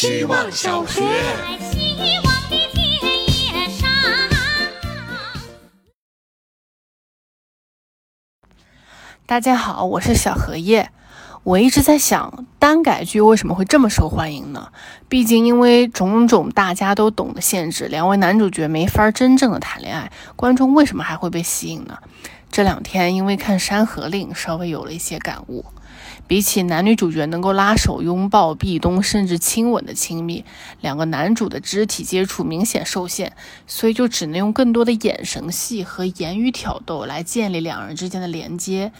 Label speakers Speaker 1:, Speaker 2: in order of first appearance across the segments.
Speaker 1: 希望小学。
Speaker 2: 大家好，我是小荷叶。我一直在想，耽改剧为什么会这么受欢迎呢？毕竟，因为种种大家都懂的限制，两位男主角没法真正的谈恋爱，观众为什么还会被吸引呢？这两天因为看《山河令》，稍微有了一些感悟。比起男女主角能够拉手、拥抱、壁咚，甚至亲吻的亲密，两个男主的肢体接触明显受限，所以就只能用更多的眼神戏和言语挑逗来建立两人之间的连接。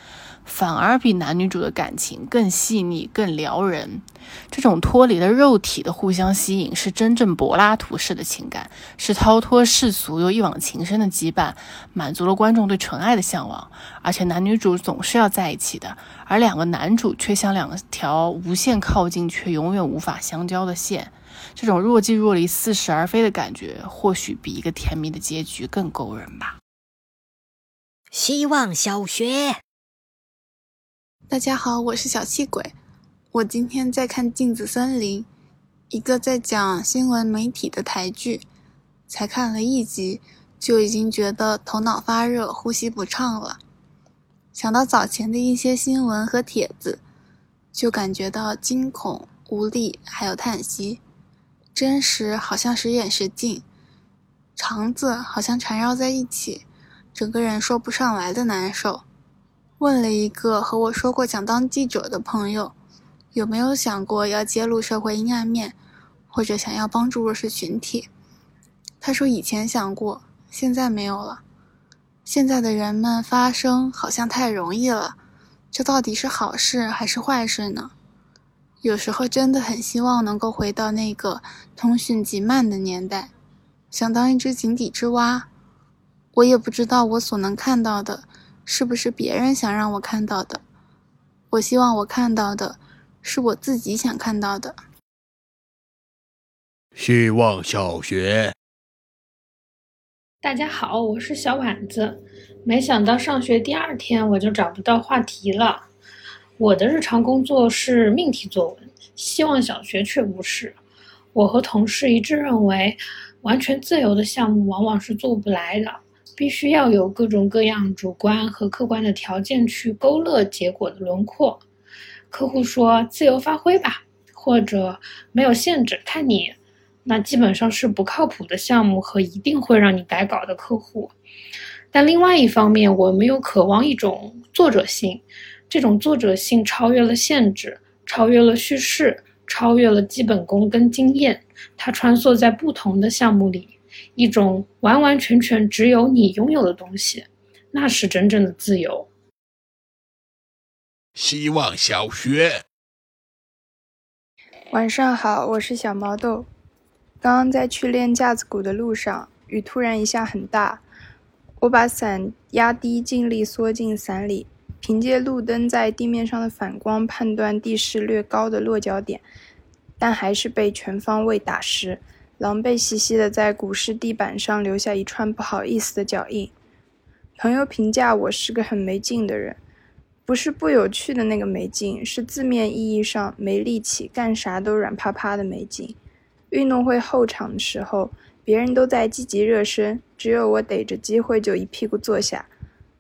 Speaker 2: 反而比男女主的感情更细腻、更撩人。这种脱离了肉体的互相吸引，是真正柏拉图式的情感，是逃脱世俗又一往情深的羁绊，满足了观众对纯爱的向往。而且男女主总是要在一起的，而两个男主却像两条无限靠近却永远无法相交的线。这种若即若离、似是而非的感觉，或许比一个甜蜜的结局更勾人吧。
Speaker 1: 希望小学。
Speaker 3: 大家好，我是小气鬼。我今天在看《镜子森林》，一个在讲新闻媒体的台剧，才看了一集，就已经觉得头脑发热、呼吸不畅了。想到早前的一些新闻和帖子，就感觉到惊恐、无力，还有叹息。真实好像时远时近，肠子好像缠绕在一起，整个人说不上来的难受。问了一个和我说过想当记者的朋友，有没有想过要揭露社会阴暗面，或者想要帮助弱势群体？他说以前想过，现在没有了。现在的人们发声好像太容易了，这到底是好事还是坏事呢？有时候真的很希望能够回到那个通讯极慢的年代，想当一只井底之蛙。我也不知道我所能看到的。是不是别人想让我看到的？我希望我看到的是我自己想看到的。
Speaker 4: 希望小学，
Speaker 5: 大家好，我是小婉子。没想到上学第二天我就找不到话题了。我的日常工作是命题作文，希望小学却不是。我和同事一致认为，完全自由的项目往往是做不来的。必须要有各种各样主观和客观的条件去勾勒结果的轮廓。客户说自由发挥吧，或者没有限制，看你，那基本上是不靠谱的项目和一定会让你改稿的客户。但另外一方面，我们又渴望一种作者性，这种作者性超越了限制，超越了叙事，超越了基本功跟经验，它穿梭在不同的项目里。一种完完全全只有你拥有的东西，那是真正的自由。
Speaker 4: 希望小学，
Speaker 6: 晚上好，我是小毛豆。刚刚在去练架子鼓的路上，雨突然一下很大，我把伞压低，尽力缩进伞里，凭借路灯在地面上的反光判断地势略高的落脚点，但还是被全方位打湿。狼狈兮兮的在古尸地板上留下一串不好意思的脚印。朋友评价我是个很没劲的人，不是不有趣的那个没劲，是字面意义上没力气，干啥都软趴趴的没劲。运动会后场的时候，别人都在积极热身，只有我逮着机会就一屁股坐下。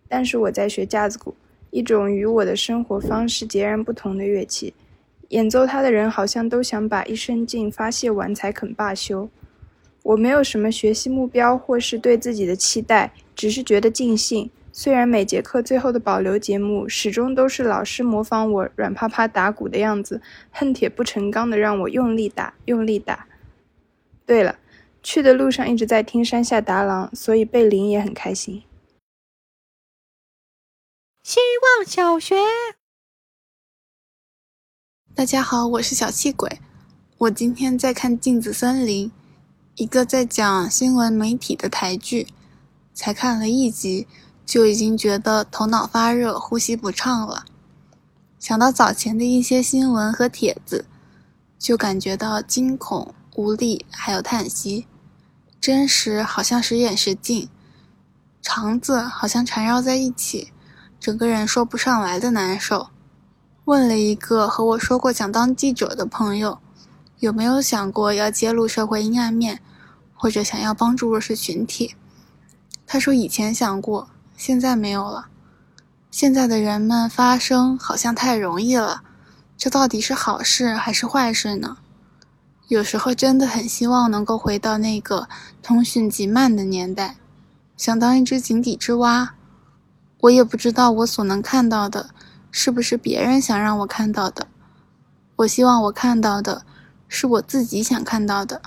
Speaker 6: 但是我在学架子鼓，一种与我的生活方式截然不同的乐器。演奏它的人好像都想把一身劲发泄完才肯罢休。我没有什么学习目标或是对自己的期待，只是觉得尽兴。虽然每节课最后的保留节目始终都是老师模仿我软趴趴打鼓的样子，恨铁不成钢的让我用力打，用力打。对了，去的路上一直在听山下达郎，所以贝林也很开心。
Speaker 1: 希望小学。
Speaker 3: 大家好，我是小气鬼。我今天在看《镜子森林》，一个在讲新闻媒体的台剧，才看了一集，就已经觉得头脑发热、呼吸不畅了。想到早前的一些新闻和帖子，就感觉到惊恐、无力，还有叹息。真实好像时远时近，肠子好像缠绕在一起，整个人说不上来的难受。问了一个和我说过想当记者的朋友，有没有想过要揭露社会阴暗面，或者想要帮助弱势群体？他说以前想过，现在没有了。现在的人们发声好像太容易了，这到底是好事还是坏事呢？有时候真的很希望能够回到那个通讯极慢的年代，想当一只井底之蛙。我也不知道我所能看到的，是不是别人想让我看到的。我希望我看到的，是我自己想看到的。